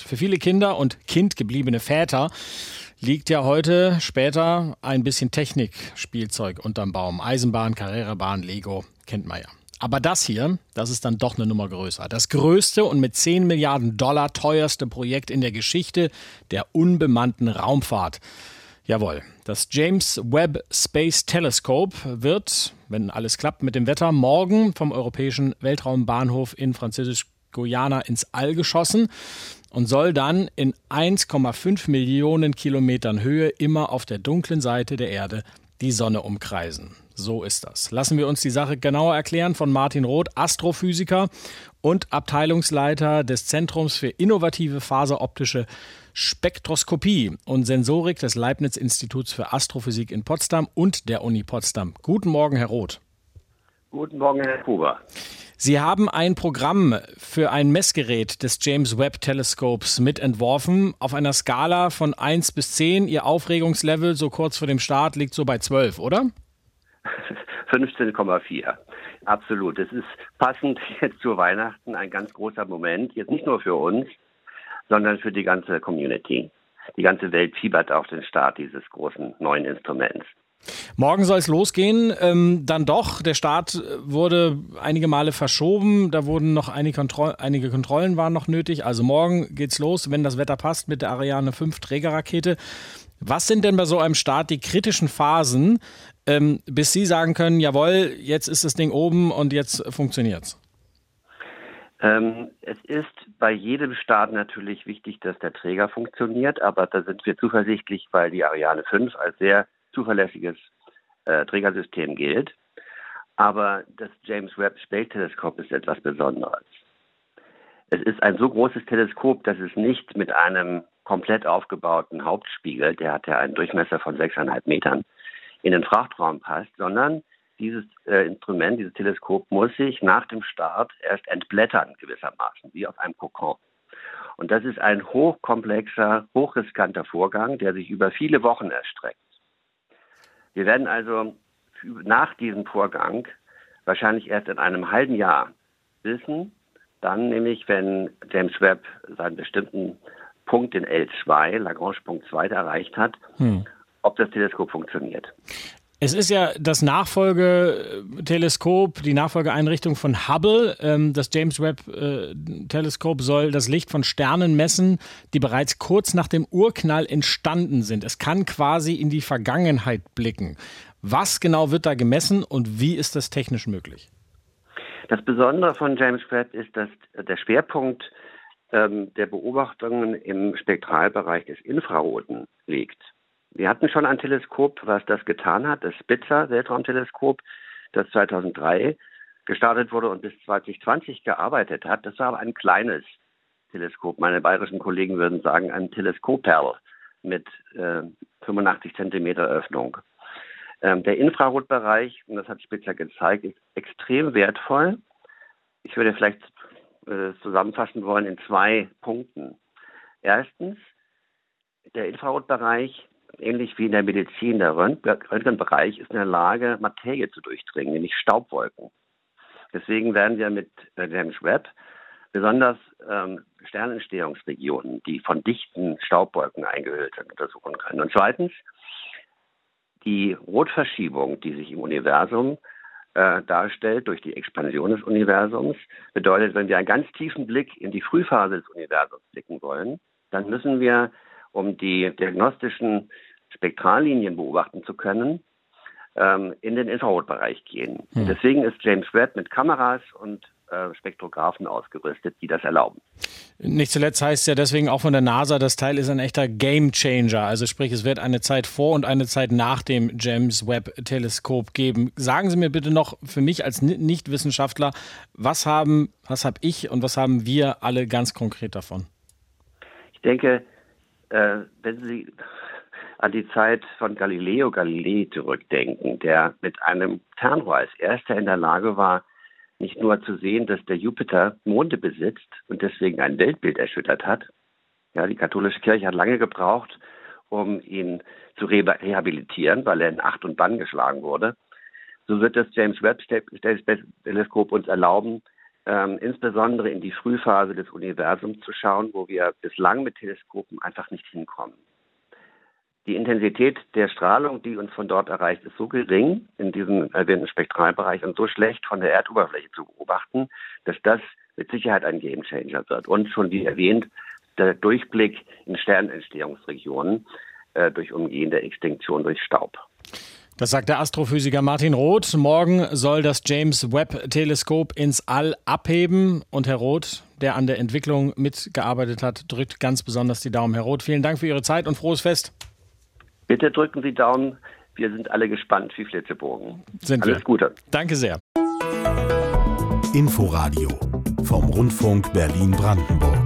Für viele Kinder und kindgebliebene Väter liegt ja heute später ein bisschen Technikspielzeug unterm Baum. Eisenbahn, Karrierebahn, Lego, kennt man ja. Aber das hier, das ist dann doch eine Nummer größer. Das größte und mit 10 Milliarden Dollar teuerste Projekt in der Geschichte der unbemannten Raumfahrt. Jawohl, das James Webb Space Telescope wird, wenn alles klappt mit dem Wetter, morgen vom Europäischen Weltraumbahnhof in Französisch-Guyana ins All geschossen und soll dann in 1,5 Millionen Kilometern Höhe immer auf der dunklen Seite der Erde die Sonne umkreisen. So ist das. Lassen wir uns die Sache genauer erklären von Martin Roth, Astrophysiker und Abteilungsleiter des Zentrums für innovative faseroptische Spektroskopie und Sensorik des Leibniz-Instituts für Astrophysik in Potsdam und der Uni Potsdam. Guten Morgen, Herr Roth. Guten Morgen, Herr Huber. Sie haben ein Programm für ein Messgerät des James Webb Teleskops mitentworfen. Auf einer Skala von 1 bis 10. Ihr Aufregungslevel so kurz vor dem Start liegt so bei 12, oder? 15,4. Absolut. Es ist passend jetzt zu Weihnachten ein ganz großer Moment. Jetzt nicht nur für uns, sondern für die ganze Community. Die ganze Welt fiebert auf den Start dieses großen neuen Instruments. Morgen soll es losgehen. Ähm, dann doch, der Start wurde einige Male verschoben. Da wurden noch einige, Kontroll einige Kontrollen waren noch nötig. Also morgen geht's los, wenn das Wetter passt, mit der Ariane 5 Trägerrakete. Was sind denn bei so einem Start die kritischen Phasen, ähm, bis Sie sagen können, jawohl, jetzt ist das Ding oben und jetzt funktioniert's? Ähm, es ist bei jedem Start natürlich wichtig, dass der Träger funktioniert, aber da sind wir zuversichtlich, weil die Ariane 5 als sehr zuverlässiges äh, Trägersystem gilt. Aber das James Webb Space Teleskop ist etwas Besonderes. Es ist ein so großes Teleskop, dass es nicht mit einem komplett aufgebauten Hauptspiegel, der hat ja einen Durchmesser von sechseinhalb Metern, in den Frachtraum passt, sondern dieses äh, Instrument, dieses Teleskop muss sich nach dem Start erst entblättern gewissermaßen, wie auf einem Kokon. Und das ist ein hochkomplexer, hochriskanter Vorgang, der sich über viele Wochen erstreckt. Wir werden also nach diesem Vorgang wahrscheinlich erst in einem halben Jahr wissen, dann nämlich, wenn James Webb seinen bestimmten Punkt in L2, Lagrange-Punkt 2 erreicht hat, hm. ob das Teleskop funktioniert. Es ist ja das Nachfolgeteleskop, die Nachfolgeeinrichtung von Hubble. Ähm, das James Webb-Teleskop soll das Licht von Sternen messen, die bereits kurz nach dem Urknall entstanden sind. Es kann quasi in die Vergangenheit blicken. Was genau wird da gemessen und wie ist das technisch möglich? Das Besondere von James Webb ist, dass der Schwerpunkt ähm, der Beobachtungen im Spektralbereich des Infraroten liegt. Wir hatten schon ein Teleskop, was das getan hat, das Spitzer Weltraumteleskop, das 2003 gestartet wurde und bis 2020 gearbeitet hat. Das war aber ein kleines Teleskop. Meine bayerischen Kollegen würden sagen, ein Teleskoperl mit äh, 85 Zentimeter Öffnung. Ähm, der Infrarotbereich, und das hat Spitzer gezeigt, ist extrem wertvoll. Ich würde vielleicht äh, zusammenfassen wollen in zwei Punkten. Erstens, der Infrarotbereich ähnlich wie in der Medizin, der Röntgenbereich ist in der Lage, Materie zu durchdringen, nämlich Staubwolken. Deswegen werden wir mit äh, James Webb besonders ähm, Sternentstehungsregionen, die von dichten Staubwolken eingehüllt sind, untersuchen können. Und zweitens, die Rotverschiebung, die sich im Universum äh, darstellt durch die Expansion des Universums, bedeutet, wenn wir einen ganz tiefen Blick in die Frühphase des Universums blicken wollen, dann müssen wir um die diagnostischen Spektrallinien beobachten zu können, ähm, in den Infrarotbereich gehen. Hm. Deswegen ist James Webb mit Kameras und äh, Spektrographen ausgerüstet, die das erlauben. Nicht zuletzt heißt es ja deswegen auch von der NASA, das Teil ist ein echter Game Changer. Also sprich, es wird eine Zeit vor und eine Zeit nach dem James Webb Teleskop geben. Sagen Sie mir bitte noch für mich als Nichtwissenschaftler, was haben, was habe ich und was haben wir alle ganz konkret davon? Ich denke, äh, wenn Sie an die Zeit von Galileo Galilei zurückdenken, der mit einem Fernrohr als erster in der Lage war, nicht nur zu sehen, dass der Jupiter Monde besitzt und deswegen ein Weltbild erschüttert hat. Ja, die katholische Kirche hat lange gebraucht, um ihn zu rehabilitieren, weil er in Acht und Bann geschlagen wurde. So wird das James Webb Teleskop uns erlauben, ähm, insbesondere in die Frühphase des Universums zu schauen, wo wir bislang mit Teleskopen einfach nicht hinkommen. Die Intensität der Strahlung, die uns von dort erreicht, ist so gering in diesem erwähnten Spektralbereich und so schlecht von der Erdoberfläche zu beobachten, dass das mit Sicherheit ein Gamechanger wird. Und schon wie erwähnt, der Durchblick in Sternentstehungsregionen äh, durch umgehende Extinktion durch Staub. Das sagt der Astrophysiker Martin Roth. Morgen soll das James Webb Teleskop ins All abheben. Und Herr Roth, der an der Entwicklung mitgearbeitet hat, drückt ganz besonders die Daumen. Herr Roth, vielen Dank für Ihre Zeit und frohes Fest. Bitte drücken Sie Daumen. Wir sind alle gespannt wie Flitzebogen. Sind Alles wir. Gute. Danke sehr. Inforadio vom Rundfunk Berlin-Brandenburg.